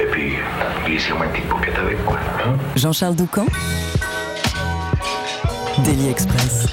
Et puis, glissez-moi une petite paupiette avec, quoi. Hein. Jean-Charles Doucan Daily Express.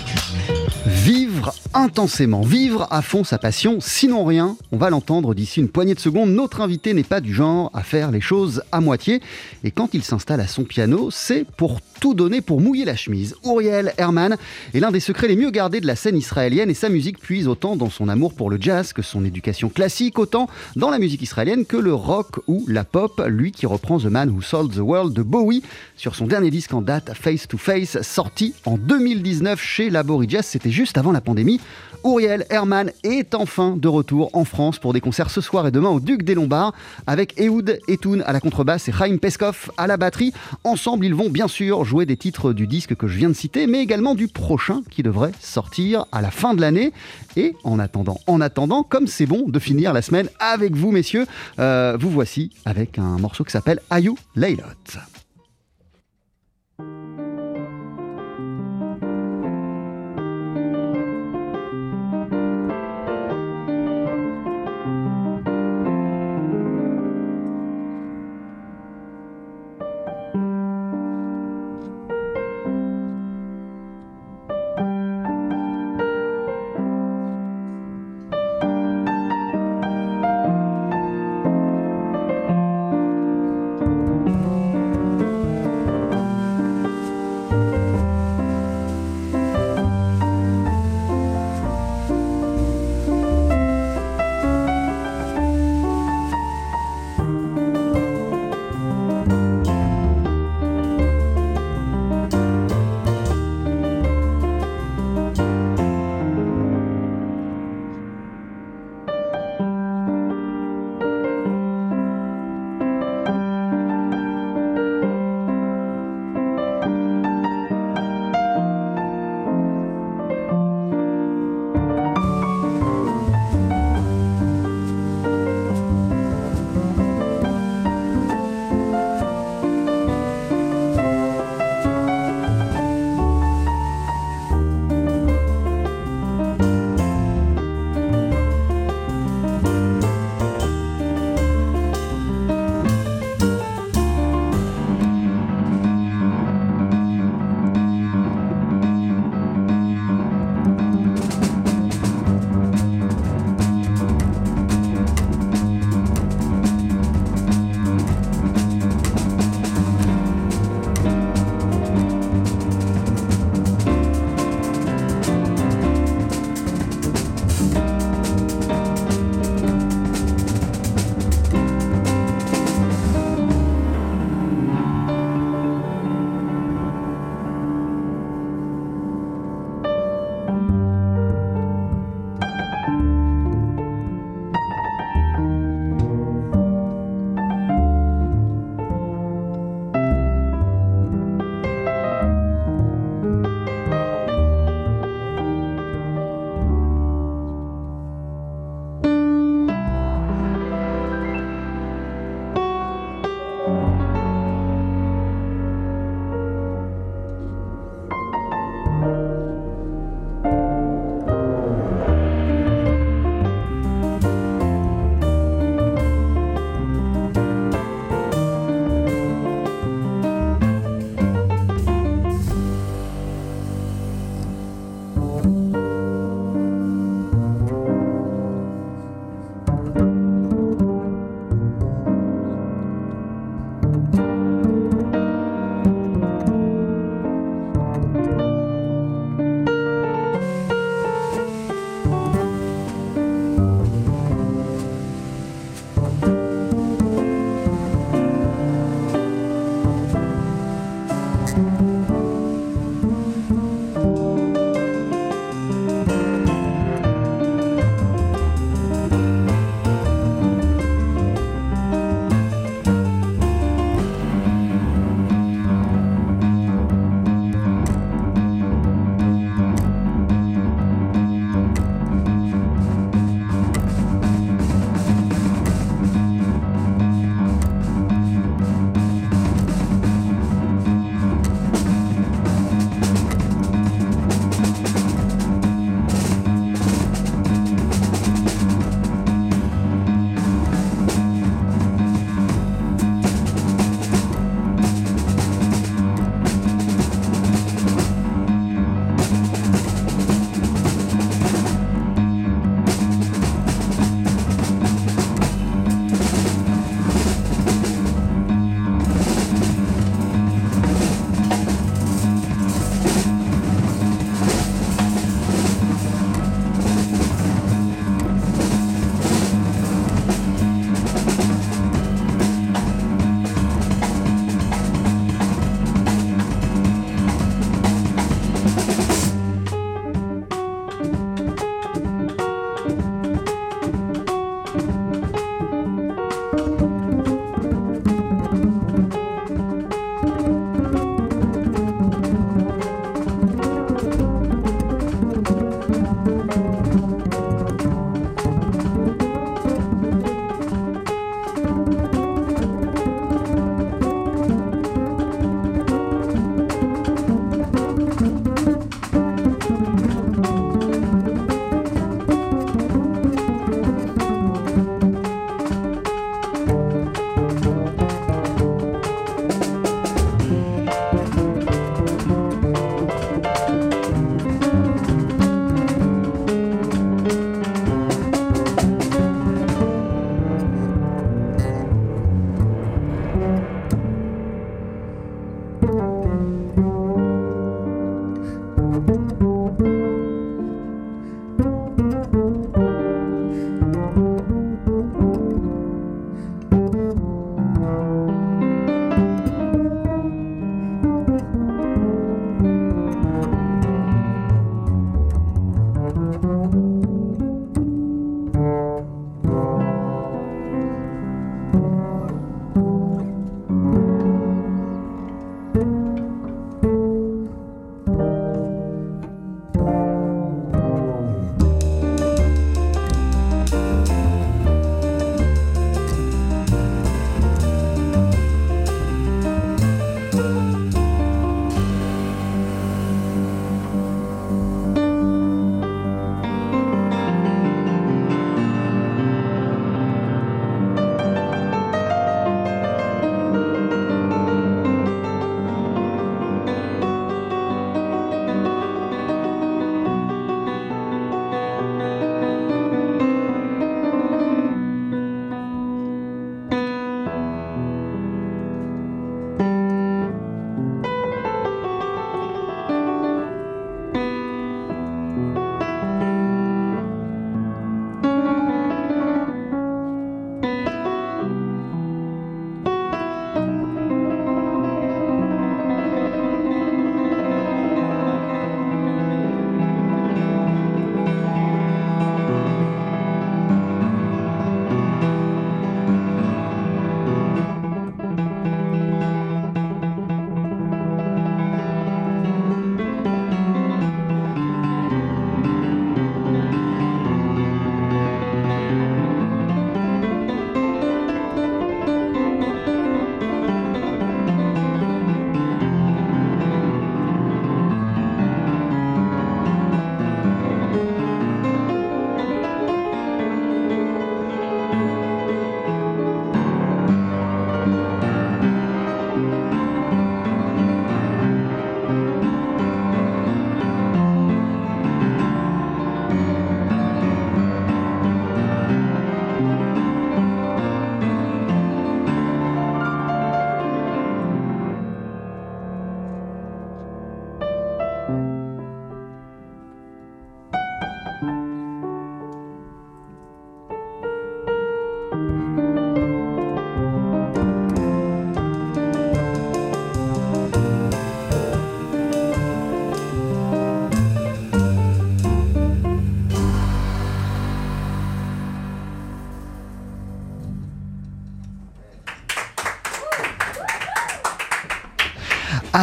Intensément, vivre à fond sa passion, sinon rien, on va l'entendre d'ici une poignée de secondes, notre invité n'est pas du genre à faire les choses à moitié, et quand il s'installe à son piano, c'est pour tout donner pour mouiller la chemise. Uriel Herman est l'un des secrets les mieux gardés de la scène israélienne, et sa musique puise autant dans son amour pour le jazz que son éducation classique, autant dans la musique israélienne que le rock ou la pop, lui qui reprend The Man Who Sold the World de Bowie sur son dernier disque en date, Face to Face, sorti en 2019 chez Labori Jazz, c'était juste avant la pandémie. Uriel Herman est enfin de retour en France pour des concerts ce soir et demain au Duc des Lombards avec Ehud Etoun à la contrebasse et Chaim Peskov à la batterie. Ensemble, ils vont bien sûr jouer des titres du disque que je viens de citer, mais également du prochain qui devrait sortir à la fin de l'année. Et en attendant, en attendant, comme c'est bon de finir la semaine avec vous, messieurs, euh, vous voici avec un morceau qui s'appelle Ayou Leilot.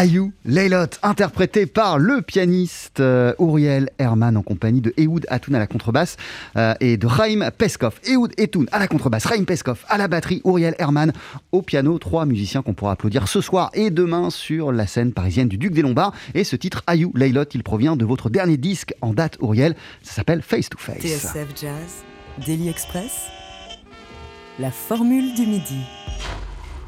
Ayou Leilot, interprété par le pianiste euh, Uriel Herman en compagnie de Ehud Atoun à la contrebasse euh, et de Raïm Peskov. Ehud Atoun à la contrebasse, Raïm Peskov à la batterie, Uriel Herman au piano. Trois musiciens qu'on pourra applaudir ce soir et demain sur la scène parisienne du Duc des Lombards. Et ce titre Ayou Leilot, il provient de votre dernier disque en date, Uriel. Ça s'appelle Face to Face. TSF Jazz, Daily Express, la formule du midi.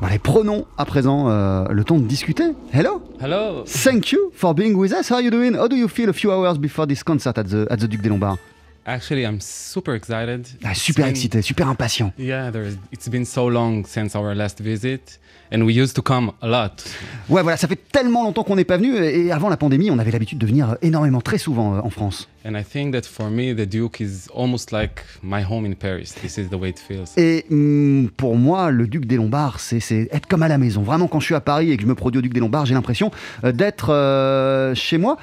Allez, prenons à présent euh, le temps de discuter. Hello? Hello. Thank you for being with us. How are you doing? How do you feel a few hours before this concert at the, at the Duc des Lombards? Actually, I'm super excited. Ah, super been- excité, super impatient. Yeah, it's been so long since our last visit, and we used to come a lot. Ouais, voilà, ça fait tellement longtemps qu'on n'est pas venu. Et avant la pandémie, on avait l'habitude de venir énormément, très souvent euh, en France. And I think that for me, the Duke is almost like my home in Paris. This is the way it feels. Et hum, pour moi, le Duc des Lombards, c'est c'est être comme à la maison. Vraiment, quand je suis à Paris et que je me produis au Duc des Lombards, j'ai l'impression euh, d'être euh, chez moi.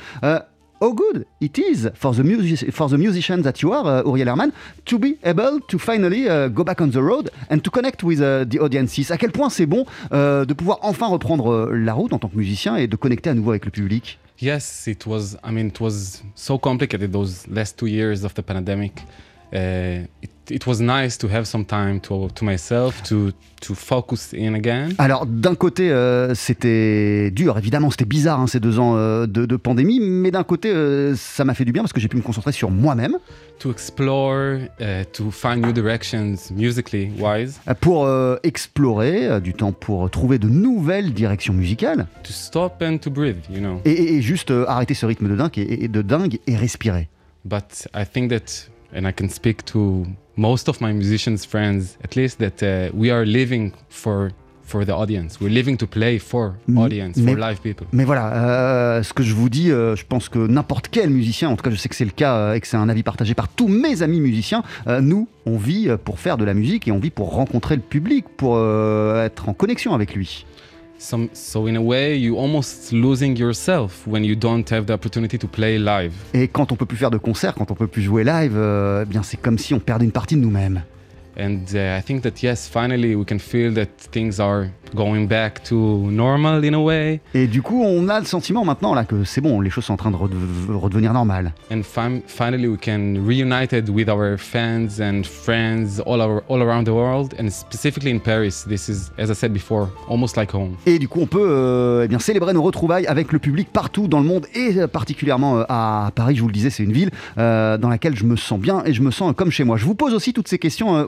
How good it is for the, music for the musician that you are, uh, Uriel Herman, to be able to finally uh, go back on the road and to connect with uh, the audiences. À quel point c'est bon euh, de pouvoir enfin reprendre euh, la route en tant que musicien et de connecter à nouveau avec le public? Yes, it was. I mean, it was so complicated those last two years of the pandemic. Uh, it, it was nice to have some time to to myself to to focus in again. Alors d'un côté, euh, c'était dur, évidemment, c'était bizarre hein, ces deux ans euh, de, de pandémie, mais d'un côté, euh, ça m'a fait du bien parce que j'ai pu me concentrer sur moi-même to explore, uh, to find new directions musically wise, euh, pour euh, explorer, euh, du temps pour trouver de nouvelles directions musicales to stop and to breathe, you know. et, et- juste arrêter ce rythme de dingue et, et de dingue et respirer. But I think that, and I can speak to most of my musicians friends, at least that uh, we are living for for the audience. We're living to play for audience, mais- for live people. Mais voilà, euh, ce que je vous dis, euh, je pense que n'importe quel musicien, en tout cas je sais que c'est le cas euh, et que c'est un avis partagé par tous mes amis musiciens, nous, on vit pour faire de la musique et on vit pour rencontrer le public, pour être en connexion avec lui. Some, so in a way, you almost losing yourself when you don't have the opportunity to play live. Et quand on peut plus faire de concerts, quand on peut plus jouer live, euh, eh bien c'est comme si on perdait une partie de nous-mêmes. And uh, I think that yes, finally we can feel that things are going back to normal in a way, Et du coup, on a le sentiment maintenant là que c'est bon, les choses sont en train de rede- redevenir normales. and finally we can reunited with our fans and friends all, our, all around the world, and specifically in Paris. This is, as I said before, almost like home. Et du coup, on peut euh, eh bien célébrer nos retrouvailles avec le public partout dans le monde et euh, particulièrement euh, à Paris. Je vous le disais, c'est une ville euh, dans laquelle je me sens bien et je me sens comme chez moi. Je vous pose aussi toutes ces questions, euh,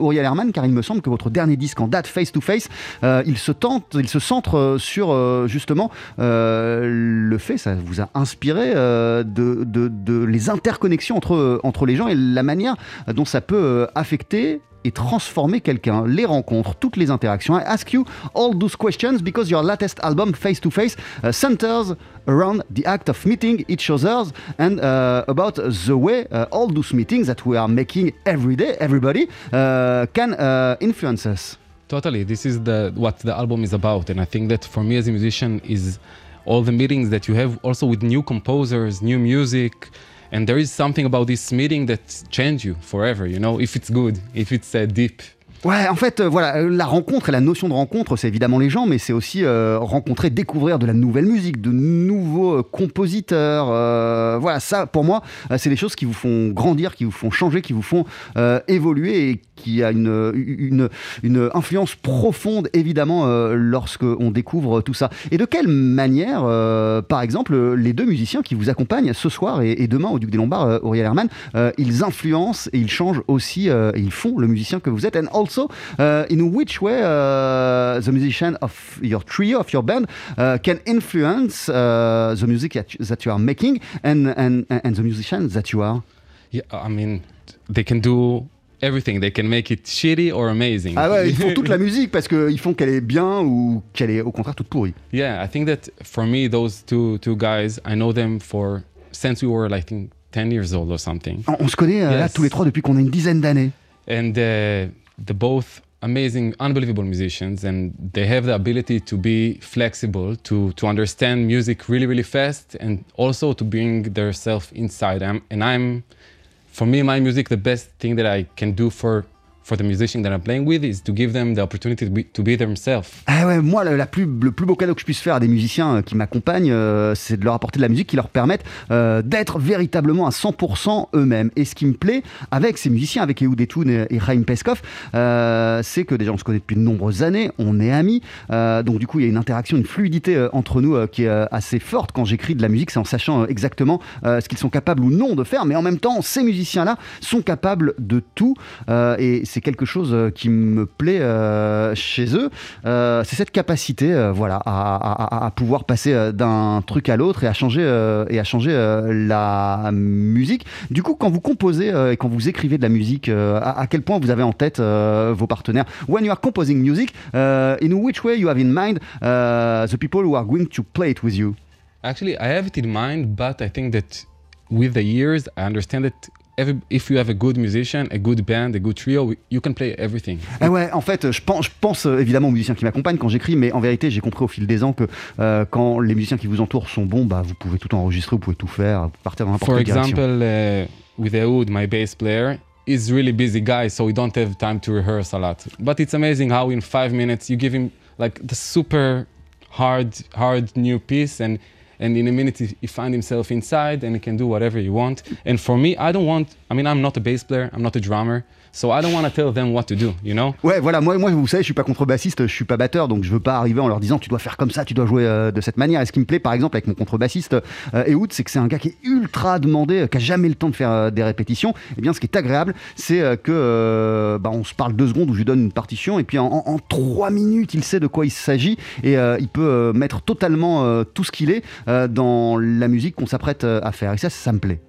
Car il me semble que votre dernier disque en date, Face to Face, euh, il se tente, il se centre euh, sur euh, justement le fait, ça vous a inspiré de, les interconnexions entre, les gens et la manière dont ça peut affecter et transformer quelqu'un, les rencontres, toutes les interactions. I ask you all those questions because your latest album, Face to Face, uh, centers around the act of meeting each other and uh, about the way uh, all those meetings that we are making every day, everybody, uh, can influence us. Totally, this is the what the album is about, and I think that for me as a musician is all the meetings that you have also with new composers, new music, and there is something about this meeting that change you forever. You know, if it's good, if it's uh, deep. Ouais, en fait, euh, voilà, euh, la rencontre et la notion de rencontre, c'est évidemment les gens, mais c'est aussi euh, rencontrer, découvrir de la nouvelle musique, de nouveaux euh, compositeurs. euh, voilà, ça, pour moi, c'est des choses qui vous font grandir, qui vous font changer, qui vous font évoluer et qui a une, une, une influence profonde, évidemment, euh, lorsque on découvre tout ça. Et de quelle manière, par exemple, les deux musiciens qui vous accompagnent ce soir et, demain au Duc des Lombards, Auriel Herman, ils influencent et ils changent aussi, et ils font le musicien que vous êtes. And also, uh, in which way uh, the musician of your trio, of your band, uh, can influence uh, the music that you, that you are making and, and, and the musician that you are? Yeah, I mean, they can do everything. They can make it shitty or amazing. Ah ouais, ils font toute la musique parce qu'ils font qu'elle est bien ou qu'elle est au contraire toute pourrie. Yeah, I think that for me, those two two guys, I know them for since we were like I think ten years old or something, On, on se connaît euh, là Yes. tous les trois depuis qu'on a une dizaine d'années. and uh, they're both amazing, unbelievable musicians, and they have the ability to be flexible, to to understand music really, really fast, and also to bring their self inside. And I'm, for me, my music, the best thing that I can do for for the musician that I'm playing with is to give them the opportunity to be, to be themselves. Ah ouais, moi, le, la plus, le plus beau cadeau que je puisse faire à des musiciens euh, qui m'accompagnent, euh, c'est de leur apporter de la musique qui leur permette euh, d'être véritablement à 100% eux-mêmes. Et ce qui me plaît avec ces musiciens, avec Ehud Etoun et, Chaim Peskov, euh, c'est que déjà on se connaît depuis de nombreuses années, on est amis, euh, donc du coup il y a une interaction, une fluidité euh, entre nous qui est assez forte quand j'écris de la musique, c'est en sachant exactement ce qu'ils sont capables ou non de faire, mais en même temps ces musiciens-là sont capables de tout, et c'est quelque chose euh, qui me plaît euh, chez eux, Euh, c'est cette capacité, voilà, à, à- à- pouvoir passer d'un truc à l'autre et à changer et à changer la musique. Du coup, quand vous composez et quand vous écrivez de la musique, à, à quel point vous avez en tête vos partenaires? When you are composing music, uh, in which way you have in mind uh, the people who are going to play it with you? Actually, I have it in mind, but I think that with the years, I understand that every, if you have a good musician, a good band, a good trio, you can play everything. Ah ouais, en fait, je pense, je pense euh, évidemment aux musiciens qui m'accompagnent quand j'écris, mais en vérité, j'ai compris au fil des ans que euh, quand les musiciens qui vous entourent sont bons, bah, vous pouvez tout enregistrer, vous pouvez tout faire, vous partir dans n'importe For quelle direction. example, uh, with Ehud, my bass player, is really busy guy, so we don't have time to rehearse a lot. But it's amazing how in five minutes you give him like the super hard, hard new piece, and and in a minute he, find himself inside and he can do whatever he want. And for me, I don't want. I mean, I'm not a bass player, I'm not a drummer, so I don't want to tell them what to do. You know? Ouais, voilà, moi, vous savez, je suis pas contrebassiste, je suis pas batteur, donc je veux pas arriver en leur disant tu dois faire comme ça, tu dois jouer euh, de cette manière. Et ce qui me plaît, par exemple, avec mon contrebassiste euh, c'est que c'est un gars qui est ultra demandé, euh, qui a jamais le temps de faire euh, des répétitions. Et bien, ce qui est agréable, c'est que bah, on se parle deux secondes où je lui donne une partition, et puis en, trois minutes, il sait de quoi il s'agit, et il peut mettre totalement tout ce qu'il est dans la musique qu'on s'apprête à faire. Et ça, ça me plaît.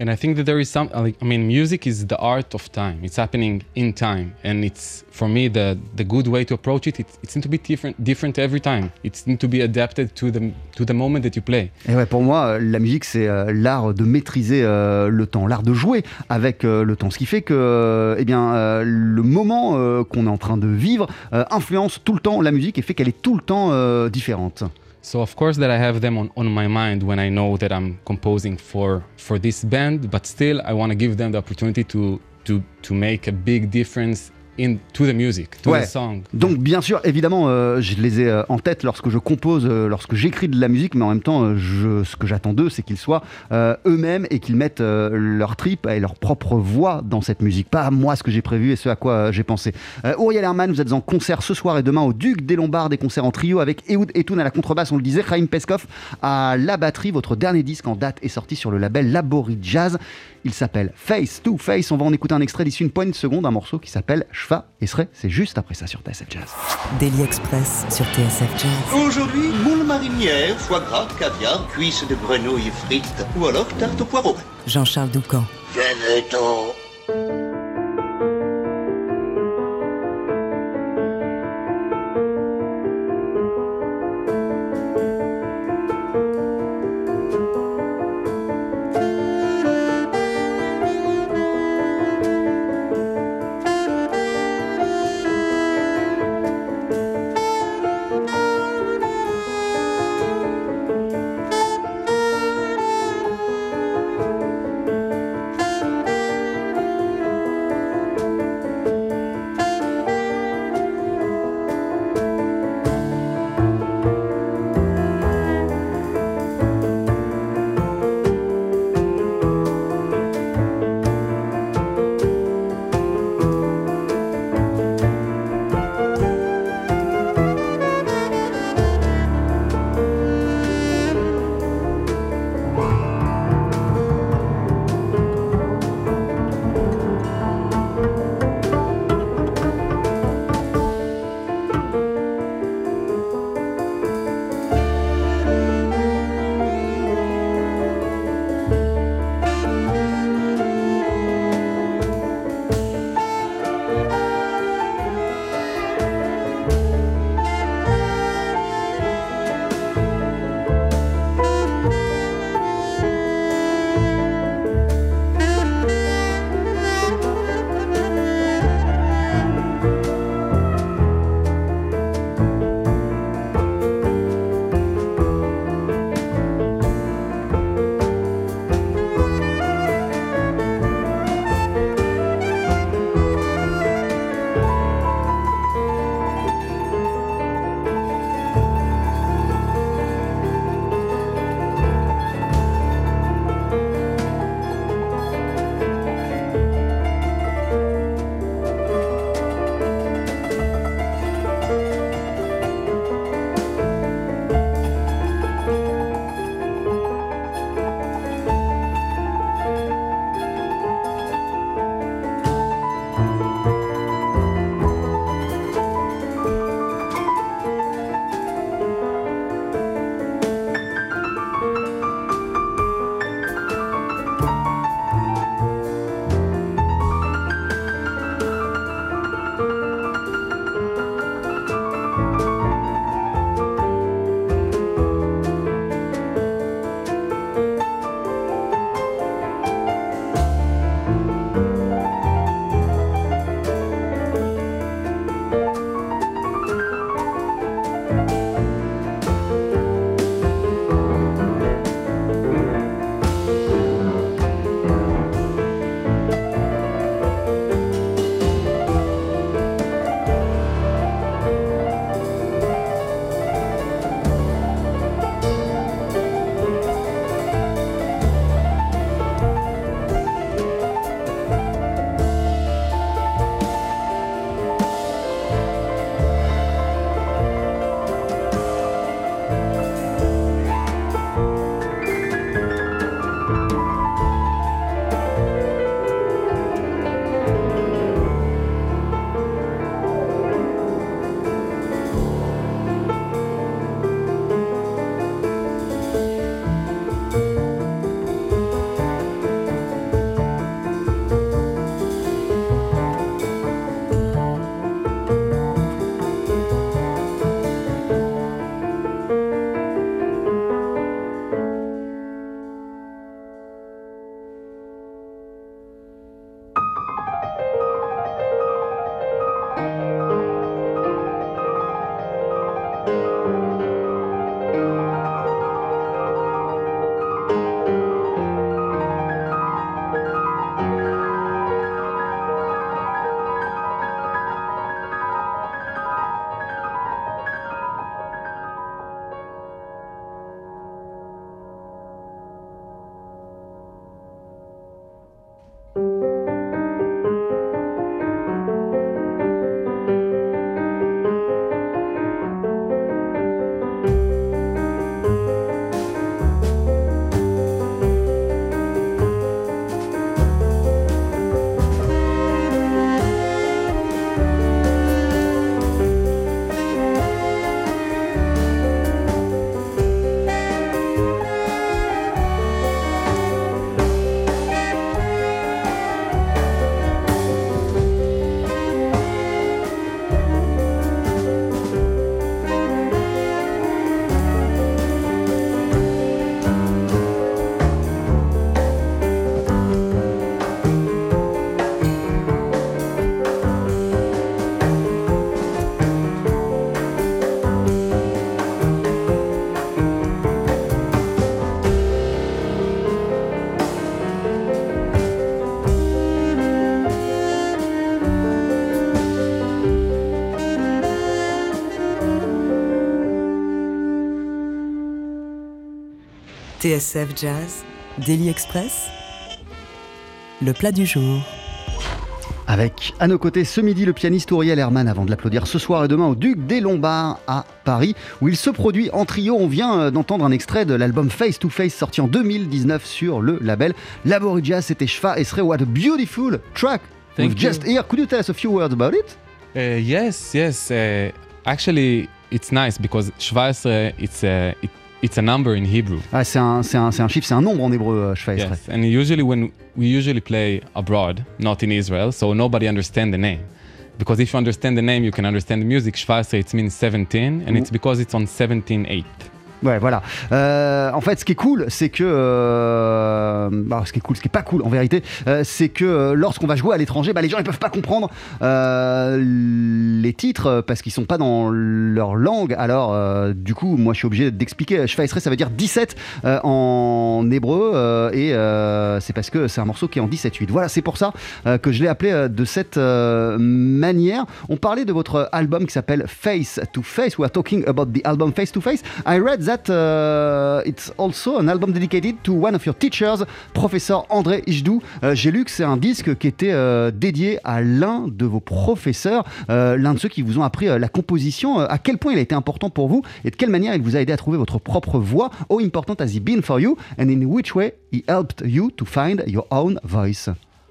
And I think that there is some, like, I mean, music is the art of time. It's happening in time, and it's for me the the good way to approach it. It, it needs to be different, different every time. It needs to be adapted to the to the moment that you play. Et ouais, pour moi, euh, la musique, c'est euh, l'art de maîtriser euh, le temps, l'art de jouer avec le temps. Ce qui fait que eh bien, le moment qu'on est en train de vivre influence tout le temps la musique et fait qu'elle est tout le temps différente. So of course that I have them on, on my mind when I know that I'm composing for for this band, but still I want to give them the opportunity to to to make a big difference in to the music, to Ouais. the song. Donc bien sûr, évidemment, euh, je les ai euh, en tête lorsque je compose, euh, lorsque j'écris de la musique, mais en même temps, je, ce que j'attends d'eux, c'est qu'ils soient eux-mêmes et qu'ils mettent leur trip et leur propre voix dans cette musique. Pas moi ce que j'ai prévu et ce à quoi j'ai pensé. Euh, Uriel Herman, vous êtes en concert ce soir et demain au Duc des Lombards, des concerts en trio avec Ehud Etoun à la contrebasse, on le disait, Chaim Peskov à la batterie. Votre dernier disque en date est sorti sur le label Labori Jazz. Il s'appelle Face to Face. On va en écouter un extrait d'ici une poignée de secondes, un morceau qui s'appelle Shva et serait. C'est juste après ça sur TSF Jazz. Daily Express sur TSF Jazz. Aujourd'hui, moule marinière, foie gras, caviar, cuisses de grenouille frites ou alors tarte au poireau. Jean-Charles Doucan. Venez-t'en TSF Jazz, Daily Express, le plat du jour. Avec à nos côtés ce midi le pianiste Uriel Herman avant de l'applaudir ce soir et demain au Duc des Lombards à Paris où il se produit en trio. On vient euh, d'entendre un extrait de l'album Face to Face sorti en 2019 sur le label Laborija. C'était Shva Esre. What a beautiful track Thank we've you. just here. Could you tell us a few words about it? Uh, yes, yes. Uh, actually, it's nice because Schweizer, it's a it, it's a number in Hebrew. Ah, c'est un, c'est un- c'est un chiffre, c'est un nombre en hébreu, euh, Shva Esre. Yes, and usually when we usually play abroad, not in Israel, so nobody understand the name. Because if you understand the name, you can understand the music. Schweizer, it means 17, and it's because it's on 17-8. Ouais, voilà. Euh, en fait, ce qui est cool, c'est que. euh, bah, ce qui est cool, ce qui est pas cool en vérité, euh, c'est que euh, lorsqu'on va jouer à l'étranger, bah, les gens ils peuvent pas comprendre euh, les titres euh, parce qu'ils sont pas dans leur langue. Alors, du coup, moi je suis obligé d'expliquer. Shvaisre, ça veut dire 17 euh, en hébreu et c'est parce que c'est un morceau qui est en 17-8. Voilà, c'est pour ça que je l'ai appelé de cette manière. On parlait de votre album qui s'appelle Face to Face. We are talking about the album Face to Face. I read that uh, it's also an album dedicated to one of your teachers, professeur André Ijdou. Euh, J'ai lu que c'est un disque qui était euh, dédié à l'un de vos professeurs, euh, l'un de ceux qui vous ont appris euh, la composition. Euh, à quel point il a été important pour vous et de quelle manière il vous a aidé à trouver votre propre voix? How important has he been for you and in which way he helped you to find your own voice?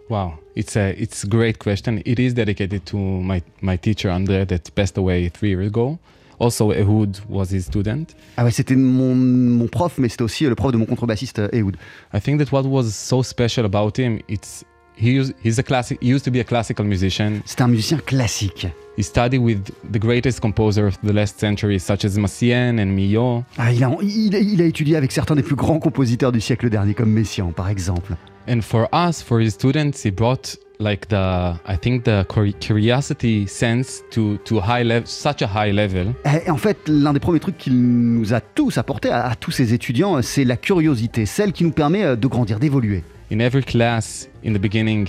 Wow, it's a it's a great question. It is dedicated to my my teacher Andre that passed away three years ago. Also, Ehud was his student. Ah ouais, c'était mon, mon prof, mais c'était aussi le prof de mon contrebassiste euh, Ehud. I think that what was so special about him, it's he used, he's a classic. He used to be a classical musician. C'était un musicien classique. He studied with the greatest composer of the last century, such as Massien and Millot. Ah, il, a, il, a- il a étudié avec certains des plus grands compositeurs du siècle dernier, comme Messiaen par exemple. And for us, for his students, he brought like the I think the curi- curiosity sense to to high level, such a high level. Et en fait, l'un des premiers trucs qu'il nous a tous apporté, à, à tous ces étudiants, euh, c'est la curiosité, celle qui nous permet euh, de grandir, d'évoluer. In every class, in the beginning,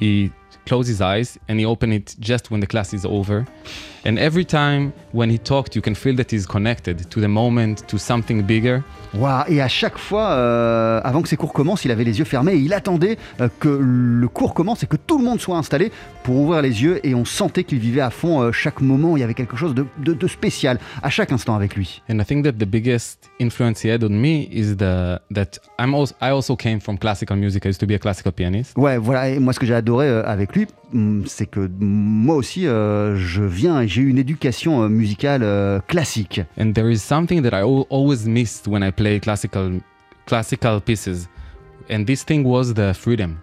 he closed his eyes and he opened it just when the class is over. And every time when he talked, you can feel that he's connected to the moment, to something bigger. Waouh Et à chaque fois, euh, avant que ses cours commencent, il avait les yeux fermés et il attendait euh, que le cours commence et que tout le monde soit installé pour ouvrir les yeux. Et on sentait qu'il vivait à fond euh, chaque moment. Il y avait quelque chose de, de- de spécial à chaque instant avec lui. And I think that the biggest influence he had on me is the that I'm also I also came from classical music. I used to be a classical pianist. Ouais, voilà. Et moi, ce que j'ai adoré euh, avec lui, hum, c'est que moi aussi, euh, je viens et j'ai eu une éducation euh, musicale euh, classique. And there is something that I al- always missed when I play classical classical pieces. And this thing was the freedom.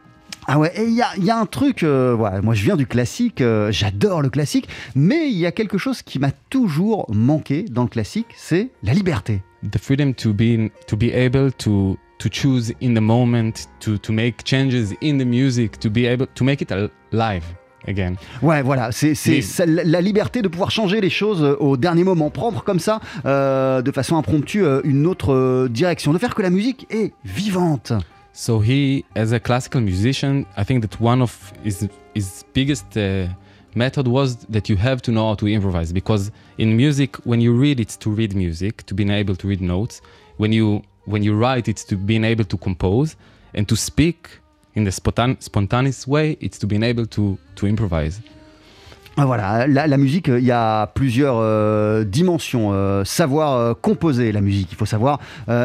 Ah ouais, et il y y a un truc, euh, voilà, moi je viens du classique, euh, j'adore le classique, mais il y a quelque chose qui m'a toujours manqué dans le classique, c'est la liberté. the freedom to be to be able to to choose in the moment to to make changes in the music to be able to make it live again Ouais, voilà, c'est Mais- la liberté de pouvoir changer les choses euh, au dernier moment, prendre comme ça, euh, de façon impromptue, euh, une autre euh, direction, de faire que la musique est vivante. so he as a classical musician i think that one of his his biggest uh, method was that you have to know how to improvise because in music when you read it's to read music to being able to read notes when you when you write it's to being able to compose and to speak in the spontan- spontaneous way it's to being able to to improvise Ah, Voilà, la, musique, euh, il y a plusieurs euh, dimensions. Euh, savoir composer la musique, il faut savoir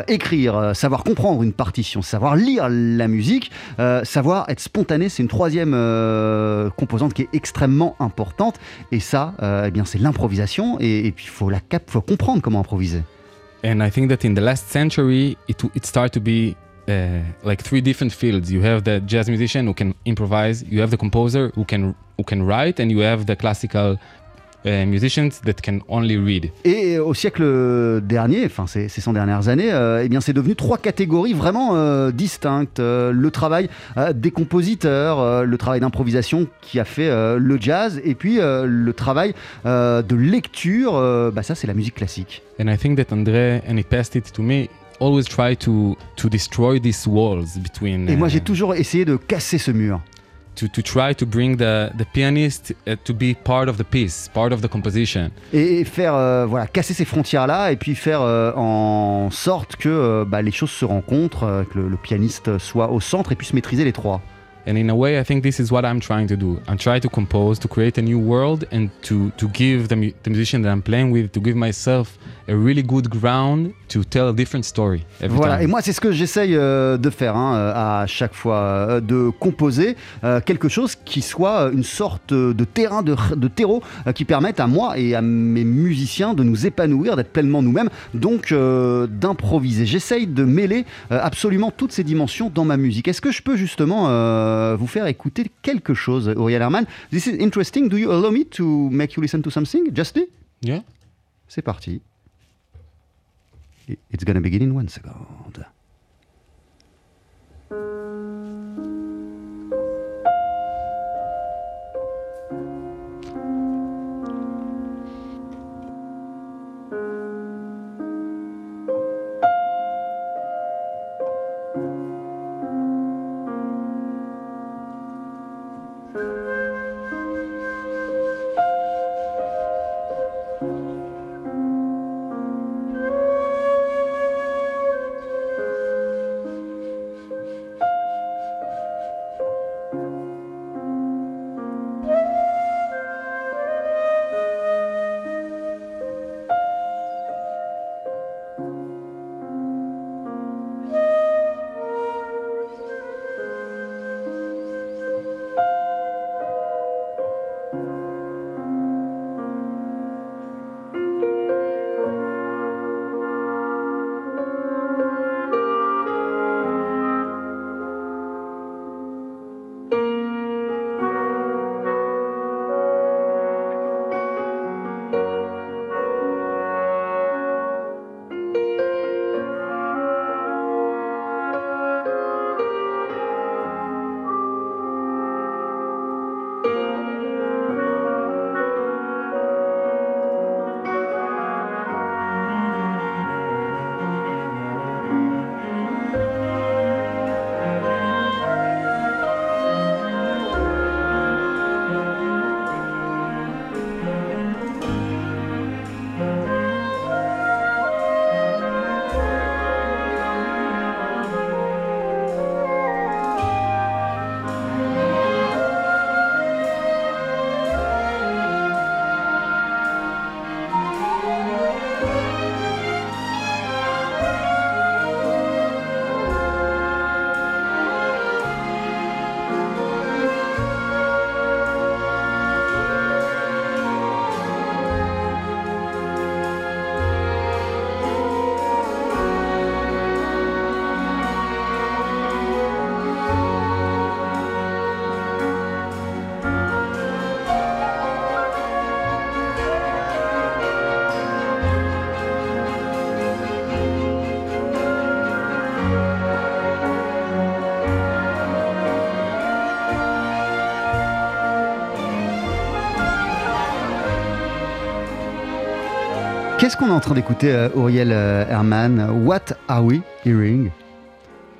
écrire, savoir comprendre une partition, savoir lire la musique, savoir être spontané, c'est une troisième composante qui est extrêmement importante. Et ça, eh bien, c'est l'improvisation. Et, et puis, il faut, la cap- faut comprendre comment improviser. And I think that in the last century, it, it started to be uh, like three different fields. You have the jazz musician who can improvise, you have the composer who can who can write, and you have the classical musicians that can only read. Et au siècle dernier, enfin ces, ces 100 dernières années, euh, eh bien c'est devenu trois catégories vraiment euh, distinctes. Euh, le travail euh, des compositeurs, euh, le travail d'improvisation qui a fait euh, le jazz, et puis euh, le travail euh, de lecture, euh, bah ça c'est la musique classique. And I think that André, and he passed it to me, always try to to destroy these walls between. Et moi j'ai toujours essayé de casser ce mur. To, to try to bring the, the pianist uh, to be part of the piece, part of the composition. Et, faire, euh, voilà, casser ces frontières-là et puis faire euh, en sorte que euh, bah, les choses se rencontrent, euh, que le, le pianiste soit au centre et puisse maîtriser les trois. And in a way, I think this is what I'm trying to do. I'm trying to compose, to create a new world, and to, to give the, mu- the musician that I'm playing with, to give myself a really good ground to tell a different story every Voilà, time. et moi c'est ce que j'essaye euh, de faire hein, euh, à chaque fois, euh, de composer euh, quelque chose qui soit une sorte de terrain, de, de terreau euh, qui permette à moi et à mes musiciens de nous épanouir, d'être pleinement nous-mêmes, donc euh, d'improviser. J'essaye de mêler euh, absolument toutes ces dimensions dans ma musique. Est-ce que je peux justement euh, vous faire écouter quelque chose, Auriel Herman This is interesting. Do you allow me to make you listen to something? Justy Yeah. C'est parti. It's gonna begin in one second. Qu'est-ce qu'on est en train d'écouter, euh, Auriel euh, Herman? What are we hearing?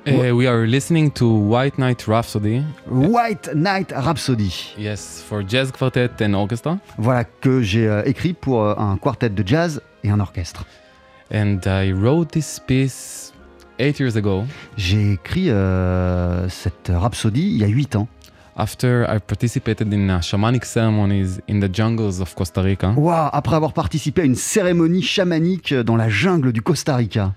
Uh, we are listening to White Knight Rhapsody. White Night Rhapsody. Yes, for jazz quartet and orchestra. Voilà que j'ai euh, écrit pour euh, un quartet de jazz et un orchestre. And I wrote this piece eight years ago J'ai écrit euh, cette rhapsodie il y a 8 ans. After I participated in uh, shamanic ceremonies in the jungles of Costa Rica. Waouh, après avoir participé à une cérémonie chamanique dans la jungle du Costa Rica.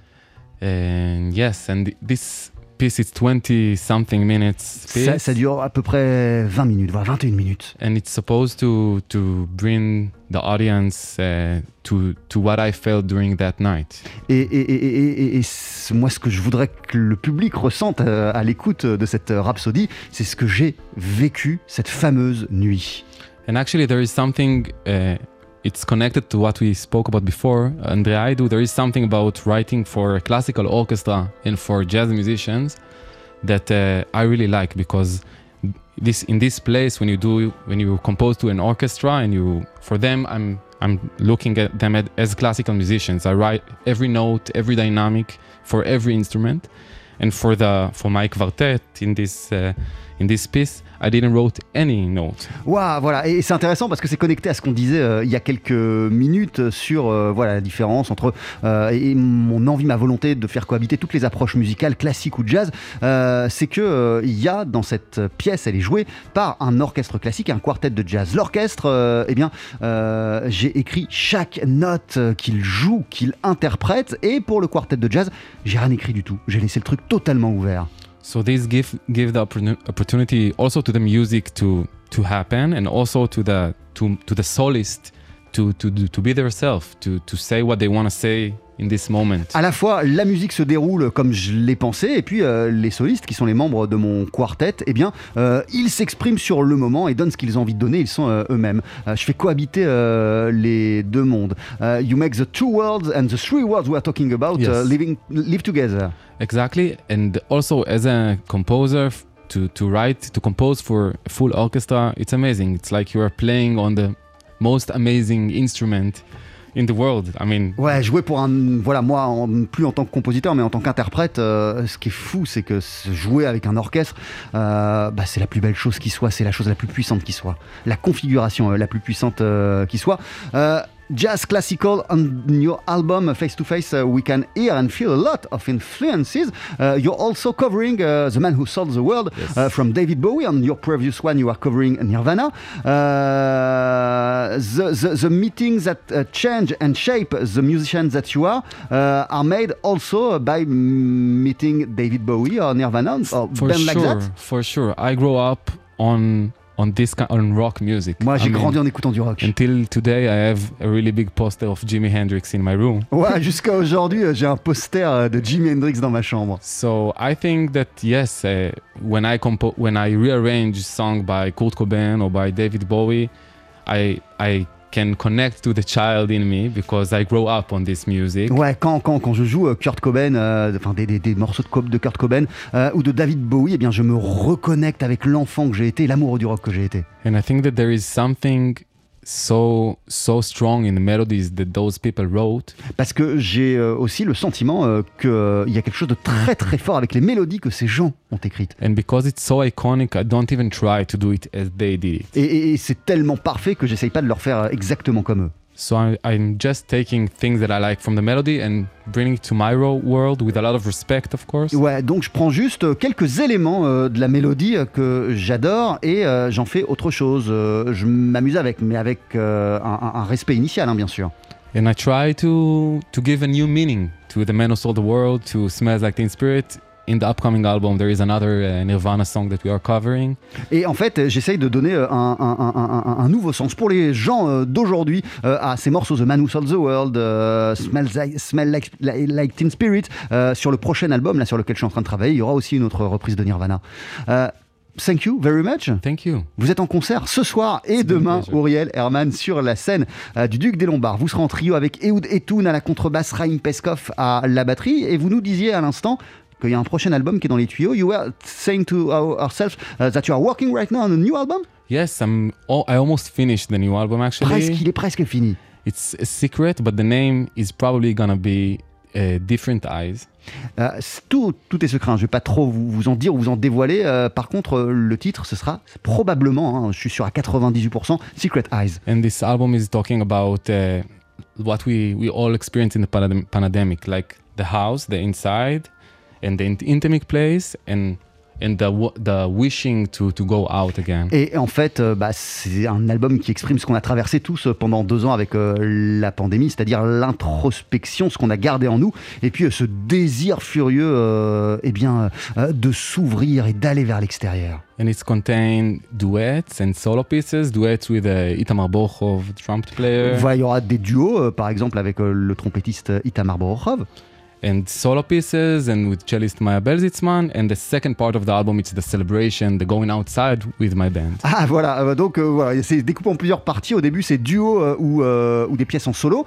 And yes, and th- this piece is 20 something minutes. Ça, ça dure à peu près 20 minutes, voilà 21 minutes. and it's supposed to to bring the audience uh, to to what I felt during that night. Et, et- et- et- et- moi, ce que je voudrais que le public ressente euh, à l'écoute de cette rhapsodie, c'est ce que j'ai vécu cette fameuse nuit. And actually, there is something. Uh, it's connected to what we spoke about before. Andrea, I do. There is something about writing for a classical orchestra and for jazz musicians that uh, I really like because this in this place when you do when you compose to an orchestra and you for them I'm I'm looking at them as classical musicians. I write every note, every dynamic for every instrument. And for the for my quartet in this uh, in this piece, I didn't wrote any note. Waouh, voilà, et c'est intéressant parce que c'est connecté à ce qu'on disait euh, il y a quelques minutes sur euh, voilà la différence entre euh, et mon envie, ma volonté de faire cohabiter toutes les approches musicales, classiques ou jazz. C'est que il y a dans cette pièce, elle est jouée par un orchestre classique, et un quartet de jazz. L'orchestre, eh bien, j'ai écrit chaque note qu'il joue, qu'il interprète, et pour le quartet de jazz, j'ai rien écrit du tout. J'ai laissé le truc totalement ouvert. So this give give the opportunity also to the music to to happen, and also to the to to the solist to to to be themselves, to to say what they want to say in this moment. À la fois, la musique se déroule comme je l'ai pensé, et puis euh, les solistes, qui sont les membres de mon quartet, eh bien, euh, ils s'expriment sur le moment et donnent ce qu'ils ont envie de donner. Ils sont euh, eux-mêmes. Euh, je fais cohabiter euh, les deux mondes. Euh, you make the two worlds and the three worlds we are talking about Yes. uh, living live together. Exactly, and also as a composer, to to write to compose for a full orchestra, it's amazing. It's like you are playing on the most amazing instrument in the world. I mean, Ouais, jouer pour un. Voilà, moi, plus en tant que compositeur, mais en tant qu'interprète, euh, ce qui est fou, c'est que jouer avec un orchestre, euh, bah, c'est la plus belle chose qui soit, c'est la chose la plus puissante qui soit, la configuration euh, la plus puissante qui soit. Jazz classical on your album Face to Face, uh, we can hear and feel a lot of influences. Uh, you're also covering uh, The Man Who Sold the World Yes. uh, from David Bowie. On your previous one, you are covering Nirvana. Uh, the, the, the meetings that uh, change and shape the musicians that you are uh, are made also by meeting David Bowie or Nirvana or for sure, like that. for sure. I grew up on on this kind on rock music. Moi, I j'ai mean, grandi en écoutant du rock. Until today, I have a really big poster of Jimi Hendrix in my room. Ouais, jusqu'à aujourd'hui, euh, j'ai un poster euh, de Jimi Hendrix dans ma chambre. So I think that yes, uh, when I compo- when I rearrange song by Kurt Cobain or by David Bowie, I I can connect to the child in me because I grow up on this music. Ouais, quand, quand, quand je joue euh, Kurt Cobain, euh, enfin des, des, des morceaux de, co- de Kurt Cobain euh, ou de David Bowie, eh bien je me reconnecte avec l'enfant que j'ai été, l'amoureux du rock que j'ai été. And I think that there is something so so strong in the melodies that those people wrote Parce que j'ai euh, aussi le sentiment euh, qu'il y a quelque chose de très très fort avec les mélodies que ces gens ont écrites. and because it's so iconic I don't even try to do it as they did it. Et, et- et c'est tellement parfait que j'essaye pas de leur faire euh, exactement comme eux. So I'm just taking things that I like from the melody and bringing it to my world with a lot of respect, of course. Ouais, donc je prends juste euh, quelques éléments euh, de la mélodie euh, que j'adore et euh, j'en fais autre chose. Je m'amuse avec, mais avec un, un- un respect initial, hein, bien sûr. And I try to to give a new meaning to the man who sold the world, to Smells Like Teen Spirit. In the upcoming album, there is another uh, Nirvana song that we are covering. Et en fait, euh, j'essaye de donner euh, un, un- un- nouveau sens pour les gens euh, d'aujourd'hui à ces morceaux The Man Who Sold the World, Like, Smell like, like, Like Teen Spirit. Sur le prochain album, là sur lequel je suis en train de travailler, il y aura aussi une autre reprise de Nirvana. Thank you very much. Thank you. Vous êtes en concert ce soir et demain. Auriel Herman, sur la scène euh, du Duc des Lombards. Vous serez en trio avec Ehud Etoun à la contrebasse, Raïm Peskov à la batterie. Et vous nous disiez à l'instant qu'il y a un prochain album qui est dans les tuyaux. You were saying to our- ourselves uh, that you are working right now on a new album? Yes, I'm. Oh, I almost finished the new album actually. Presque, il est presque fini. It's a secret, but the name is probably gonna be uh, Different Eyes. Euh, c'est tout, tout est secret, hein. je vais pas trop vous, vous en dire ou vous en dévoiler. Euh, par contre, euh, le titre, ce sera probablement, hein, je suis sûr à 98%, Secret Eyes. And this album is talking about uh, what we, we all experience in the pandem- pandemic, like the house, the inside, and the int- intimate place, and and the w- the wishing to to go out again. Et en fait, euh, bah, c'est un album qui exprime ce qu'on a traversé tous euh, pendant deux ans avec euh, la pandémie, c'est-à-dire l'introspection, ce qu'on a gardé en nous, et puis euh, ce désir furieux eh bien, de s'ouvrir et d'aller vers l'extérieur. And it's contained duets and solo pieces, duets with uh, Itamar Bochov, trumpet player, Voilà, il y aura des duos, euh, par exemple avec euh, le trompettiste Itamar Borokhov, and solo pieces, and with cellist Maya Belzitzman. And the second part of the album, it's the celebration, the going outside with my band. Ah voilà, euh, donc euh, voilà, c'est découpé en plusieurs parties. Au début, c'est duo euh, ou, des pièces en solo.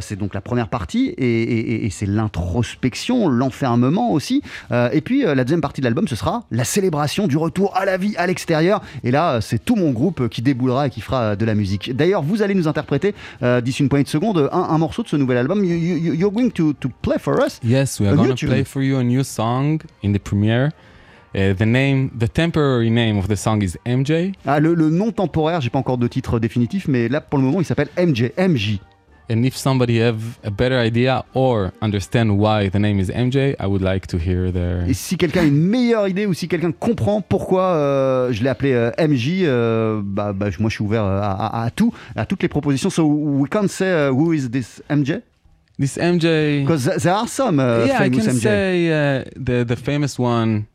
C'est donc la première partie et, c'est l'introspection, l'enfermement aussi. Et puis la deuxième partie de l'album, ce sera la célébration du retour à la vie à l'extérieur. Et là, c'est tout mon groupe qui déboulera et qui fera de la musique. D'ailleurs, vous allez nous interpréter d'ici une poignée de secondes un, morceau de ce nouvel album. You, you- you're going to play for for us? Yes, we are going to play for you a new song in the premiere. Uh, the name, the temporary name of the song is MJ, Ah, le, le nom temporaire, j'ai pas encore de titre définitif, mais là pour le moment il s'appelle MJ, MJ. and if somebody have a better idea or understand why the name is MJ, I would like to hear their. Et si quelqu'un a une meilleure idée ou si quelqu'un comprend pourquoi euh, je l'ai appelé euh, MJ, euh, bah, bah, moi je suis ouvert euh, à, à- à tout, à toutes les propositions. So we can't say uh, who is this MJ This MJ. because there are some uh, yeah, I famous can MJ. say uh, the the famous one.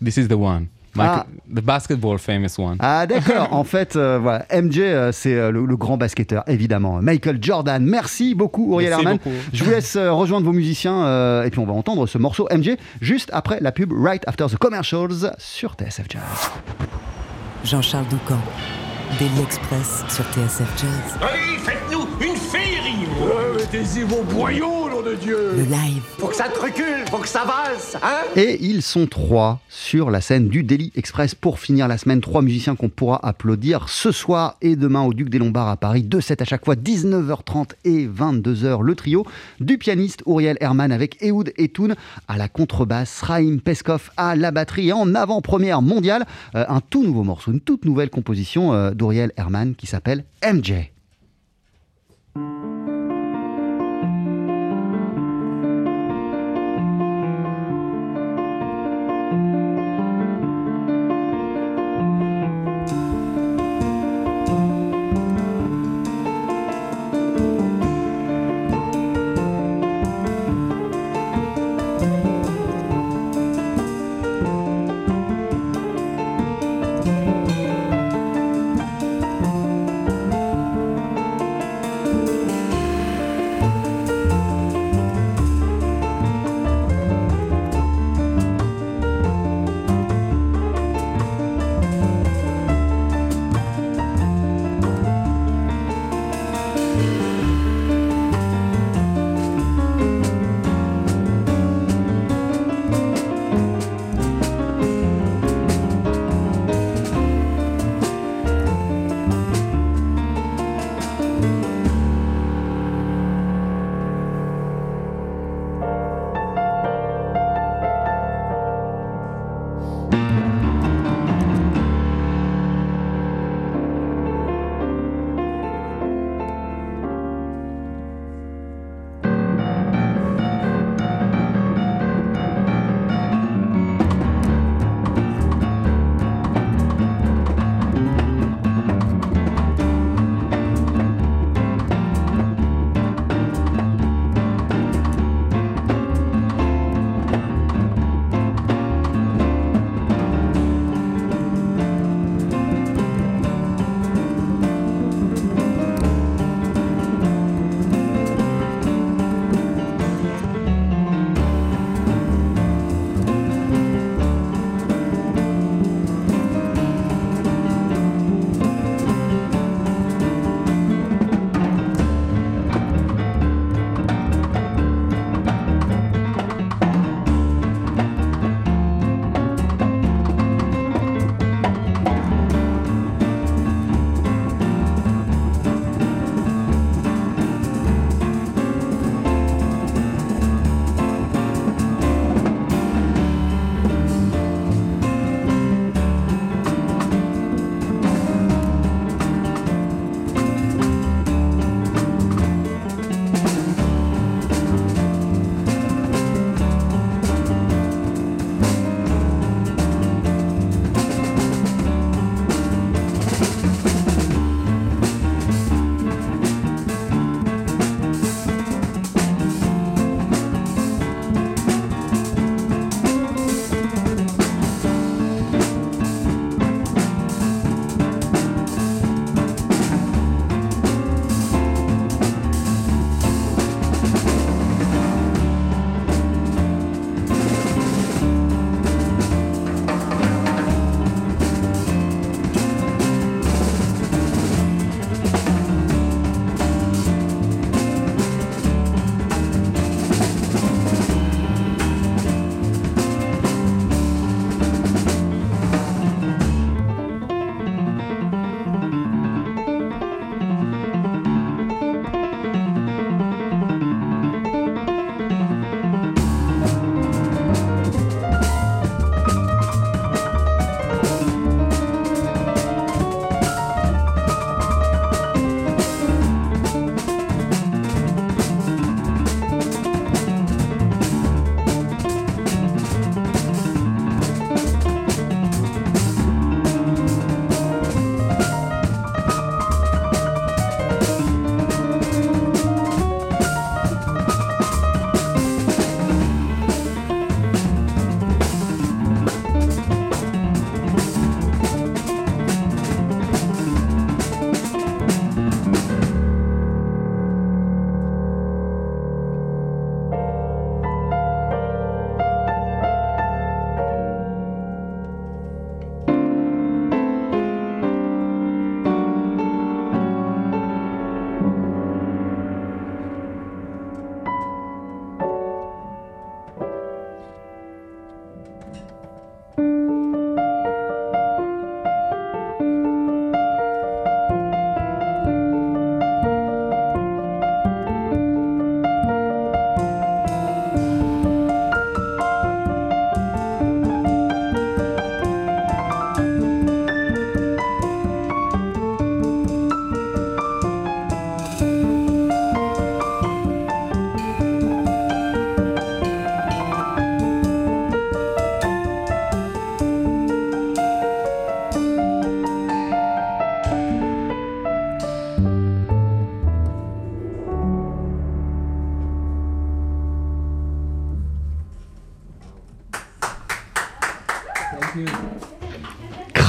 This is the one. Michael, Ah. The basketball famous one. Ah d'accord, en fait, euh, voilà, MJ, euh, c'est euh, le, le grand basketteur, évidemment. Michael Jordan, merci beaucoup Auriel Merci Herman. beaucoup. Je vous laisse euh, rejoindre vos musiciens euh, et puis on va entendre ce morceau MJ juste après la pub Right After the Commercials sur TSF Jazz. Jean-Charles Doucan, Daily Express sur TSF Jazz. Allez, faites-nous une Vos boyaux, nom de Dieu Le live, Faut que ça te recule, faut que ça valse, hein Et ils sont trois sur la scène du Daily Express pour finir la semaine. Trois musiciens qu'on pourra applaudir ce soir et demain au Duc des Lombards à Paris. Deux sets à chaque fois, 19h30 et 22h. Le trio du pianiste Uriel Herman avec Ehud Etoun à la contrebasse, Raïm Peskov à la batterie et en avant-première mondiale, euh, un tout nouveau morceau, une toute nouvelle composition euh, d'Uriel Herman qui s'appelle. MJ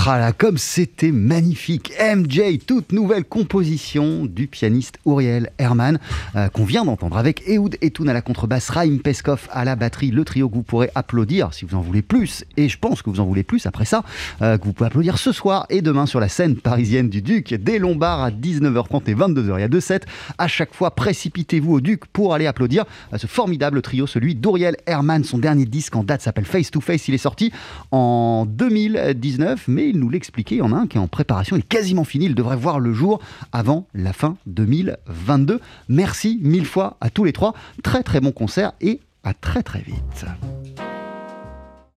Crala, comme c'était magnifique. MJ, toute nouvelle composition du pianiste Uriel Herman, euh, qu'on vient d'entendre avec Ehud Etoun à la contrebasse, Raïm Peskov à la batterie, le trio que vous pourrez applaudir si vous en voulez plus, et je pense que vous en voulez plus après ça, euh, que vous pouvez applaudir ce soir et demain sur la scène parisienne du Duc, des Lombards à 19h30 et 22h. Il y a deux sets. À chaque fois, précipitez-vous au Duc pour aller applaudir à ce formidable trio, celui d'Uriel Herman. Son dernier disque en date s'appelle Face to Face. Il est sorti en 2019, mais nous l'expliquait. Il y en a un qui est en préparation, il est quasiment fini. Il devrait voir le jour avant la fin 2022. Merci mille fois à tous les trois. Très très bon concert et à très très vite.